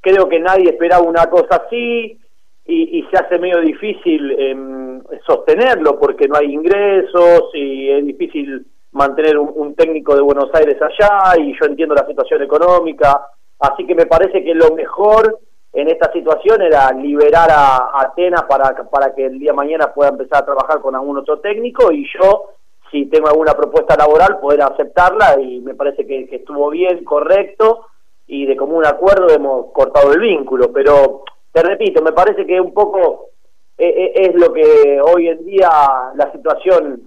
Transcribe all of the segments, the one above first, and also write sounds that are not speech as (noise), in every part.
creo que nadie esperaba una cosa así y, se hace medio difícil em, sostenerlo porque no hay ingresos y es difícil mantener un, técnico de Buenos Aires allá y yo entiendo la situación económica, así que me parece que lo mejor en esta situación era liberar a, Atenas para, para que el día de mañana pueda empezar a trabajar con algún otro técnico y yo, si tengo alguna propuesta laboral, poder aceptarla y me parece que, estuvo bien, correcto y de común acuerdo hemos cortado el vínculo, pero te repito, me parece que un poco eh, eh, es lo que hoy en día la situación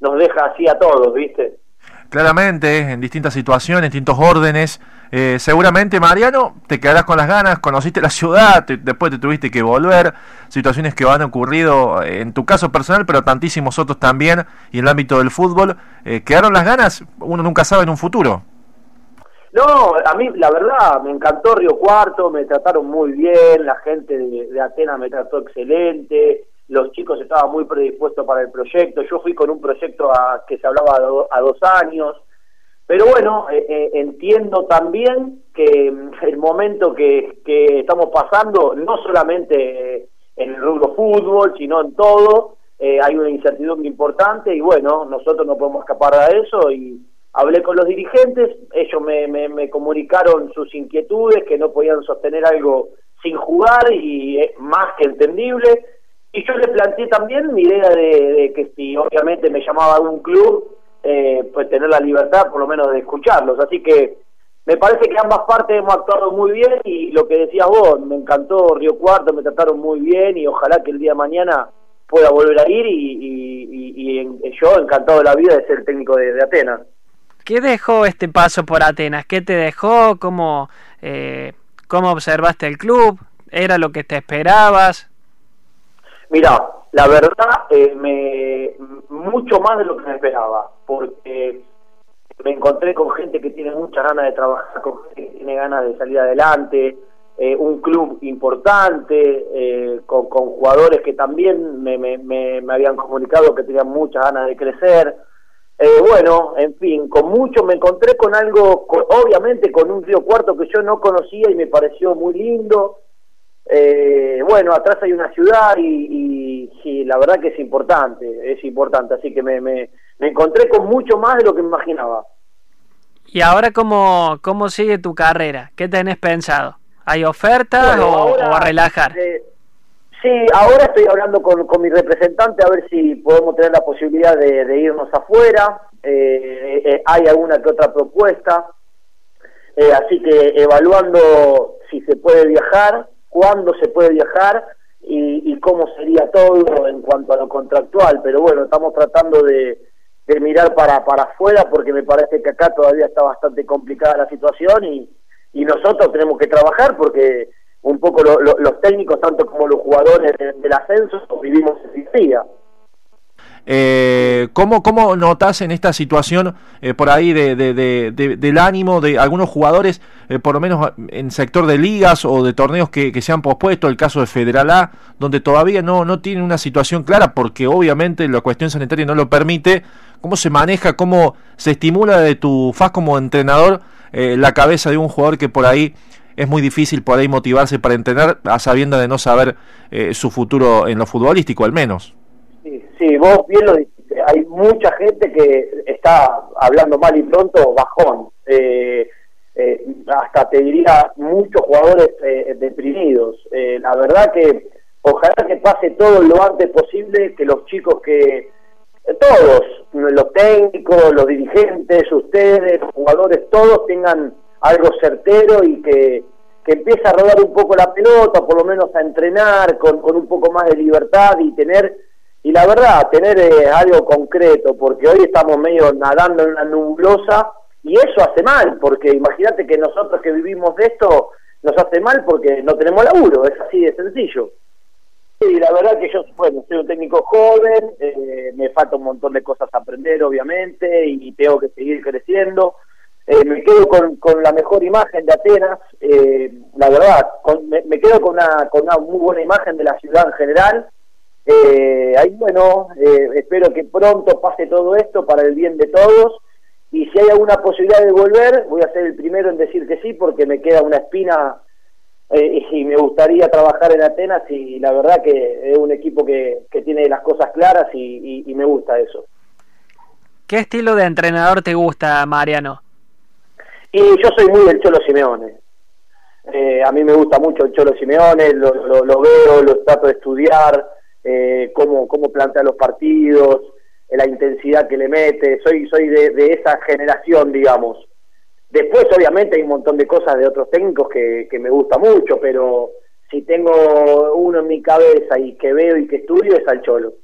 nos deja así a todos, ¿viste? Claramente, en distintas situaciones, distintos órdenes. Eh, seguramente, Mariano, te quedarás con las ganas, conociste la ciudad, después te tuviste que volver, situaciones que han ocurrido en tu caso personal, pero tantísimos otros también, y en el ámbito del fútbol. Eh, ¿Quedaron las ganas? Uno nunca sabe en un futuro. No, a mí la verdad me encantó Río Cuarto, me trataron muy bien, la gente de Atenas me trató excelente, los chicos estaban muy predispuestos para el proyecto, yo fui con un proyecto a, que se hablaba a, dos años, pero bueno, eh, eh, entiendo también que mm, el momento que, estamos pasando, no solamente en el rubro fútbol, sino en todo, eh, hay una incertidumbre importante y bueno, nosotros no podemos escapar de eso y hablé con los dirigentes, ellos me, me comunicaron sus inquietudes, que no podían sostener algo sin jugar y es más que entendible, y yo le planteé también mi idea de, que si obviamente me llamaba a un club, eh, pues tener la libertad por lo menos de escucharlos. Así que me parece que ambas partes hemos actuado muy bien y lo que decías vos, me encantó Río Cuarto, me trataron muy bien y ojalá que el día de mañana pueda volver a ir y, yo encantado de la vida de ser técnico de, Atenas. ¿Qué dejó este paso por Atenas? ¿Qué te dejó? ¿Cómo, eh, ¿Cómo observaste el club? ¿Era lo que te esperabas? Mira, la verdad, eh, me, mucho más de lo que me esperaba, porque me encontré con gente que tiene muchas ganas de trabajar, con gente que tiene ganas de salir adelante, eh, un club importante, eh, con, jugadores que también me, me, me, habían comunicado que tenían muchas ganas de crecer. Bueno, en fin, con mucho me encontré con algo, obviamente con un Río Cuarto que yo no conocía y me pareció muy lindo, eh, bueno, atrás hay una ciudad y, y, la verdad que es importante, es importante, así que me, me, encontré con mucho más de lo que me imaginaba. ¿Y ahora cómo, cómo sigue tu carrera? ¿Qué tenés pensado? ¿Hay ofertas o, a relajar? Eh, sí, ahora estoy hablando con, con, mi representante a ver si podemos tener la posibilidad de, irnos afuera. Eh, eh, hay alguna que otra propuesta. así que evaluando si se puede viajar, cuándo se puede viajar y, cómo sería todo en cuanto a lo contractual. Pero bueno, estamos tratando de, mirar para, para afuera porque me parece que acá todavía está bastante complicada la situación y, y nosotros tenemos que trabajar porque un poco los técnicos, tanto como los jugadores del ascenso, vivimos ese día. Eh, ¿cómo, ¿Cómo notas en esta situación eh, por ahí de, del ánimo de algunos jugadores, eh, por lo menos en sector de ligas o de torneos que, se han pospuesto, el caso de Federal A, donde todavía no, no tiene una situación clara porque obviamente la cuestión sanitaria no lo permite? ¿Cómo se maneja, cómo se estimula de tu faz como entrenador la cabeza de un jugador que por ahí es muy difícil por ahí motivarse para entrenar a sabiendo de no saber su futuro en lo futbolístico al menos? Sí, sí, vos bien lo dijiste. Hay mucha gente que está hablando mal y pronto bajón. Eh, eh, hasta te diría muchos jugadores eh, deprimidos. la verdad que ojalá que pase todo lo antes posible, que los chicos que todos, los técnicos, los dirigentes, ustedes, los jugadores, todos tengan algo certero y que, que empiece a rodar un poco la pelota, por lo menos a entrenar con, con un poco más de libertad y tener y la verdad, tener eh, algo concreto, porque hoy estamos medio nadando en una nublosa y eso hace mal, porque imagínate que nosotros que vivimos de esto nos hace mal porque no tenemos laburo, es así de sencillo. Y la verdad que yo, bueno, soy un técnico joven, eh, me falta un montón de cosas a aprender, obviamente, y tengo que seguir creciendo. Eh, me quedo con, con, la mejor imagen de Atenas, la verdad, me, quedo con una, con una muy buena imagen de la ciudad en general, eh, ahí bueno, eh, espero que pronto pase todo esto para el bien de todos y si hay alguna posibilidad de volver, voy a ser el primero en decir que sí porque me queda una espina eh, y me gustaría trabajar en Atenas y la verdad que es un equipo que, que tiene las cosas claras y, y, me gusta eso. ¿Qué estilo de entrenador te gusta, Mariano? Y yo soy muy del Cholo Simeone. Eh, a mí me gusta mucho el Cholo Simeone, lo, lo, veo, lo trato de estudiar, eh, cómo, cómo plantea los partidos, eh, la intensidad que le mete. Soy, soy de, de esa generación, digamos. Después, obviamente, hay un montón de cosas de otros técnicos que, que me gusta mucho, pero si tengo uno en mi cabeza y que veo y que estudio es al Cholo.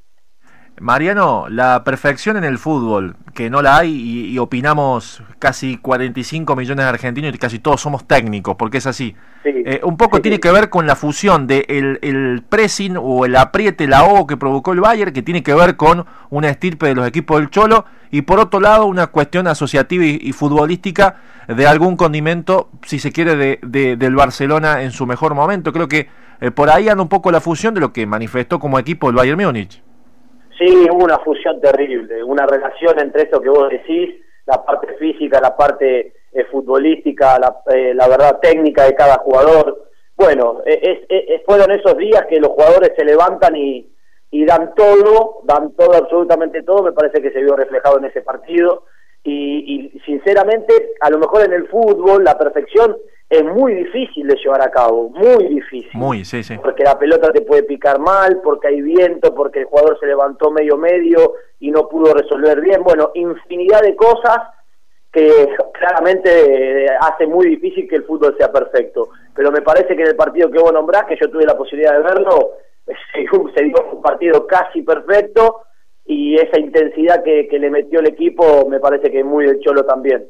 Mariano, la perfección en el fútbol, que no la hay y, opinamos casi 45 millones de argentinos y casi todos somos técnicos, porque es así. Eh, un poco tiene que ver con la fusión de el, pressing o el apriete, la O que provocó el Bayern, que tiene que ver con una estirpe de los equipos del Cholo, y por otro lado una cuestión asociativa y, futbolística de algún condimento, si se quiere, de, del Barcelona en su mejor momento. Creo que eh, por ahí anda un poco la fusión de lo que manifestó como equipo el Bayern Múnich. Sí, hubo una fusión terrible, una relación entre eso que vos decís, la parte física, la parte eh, futbolística, la, eh, la, verdad técnica de cada jugador. Bueno, es, es, fueron esos días que los jugadores se levantan y, y dan todo, dan todo, absolutamente todo, me parece que se vio reflejado en ese partido. Y, y sinceramente, a lo mejor en el fútbol, la perfección es muy difícil de llevar a cabo, muy difícil. Muy, sí, sí. Porque la pelota te puede picar mal, porque hay viento, porque el jugador se levantó medio medio y no pudo resolver bien. Bueno, infinidad de cosas que claramente eh, hace muy difícil que el fútbol sea perfecto. Pero me parece que en el partido que vos nombrás, que yo tuve la posibilidad de verlo, (laughs) se, dio un partido casi perfecto y esa intensidad que, que le metió el equipo me parece que es muy del cholo también.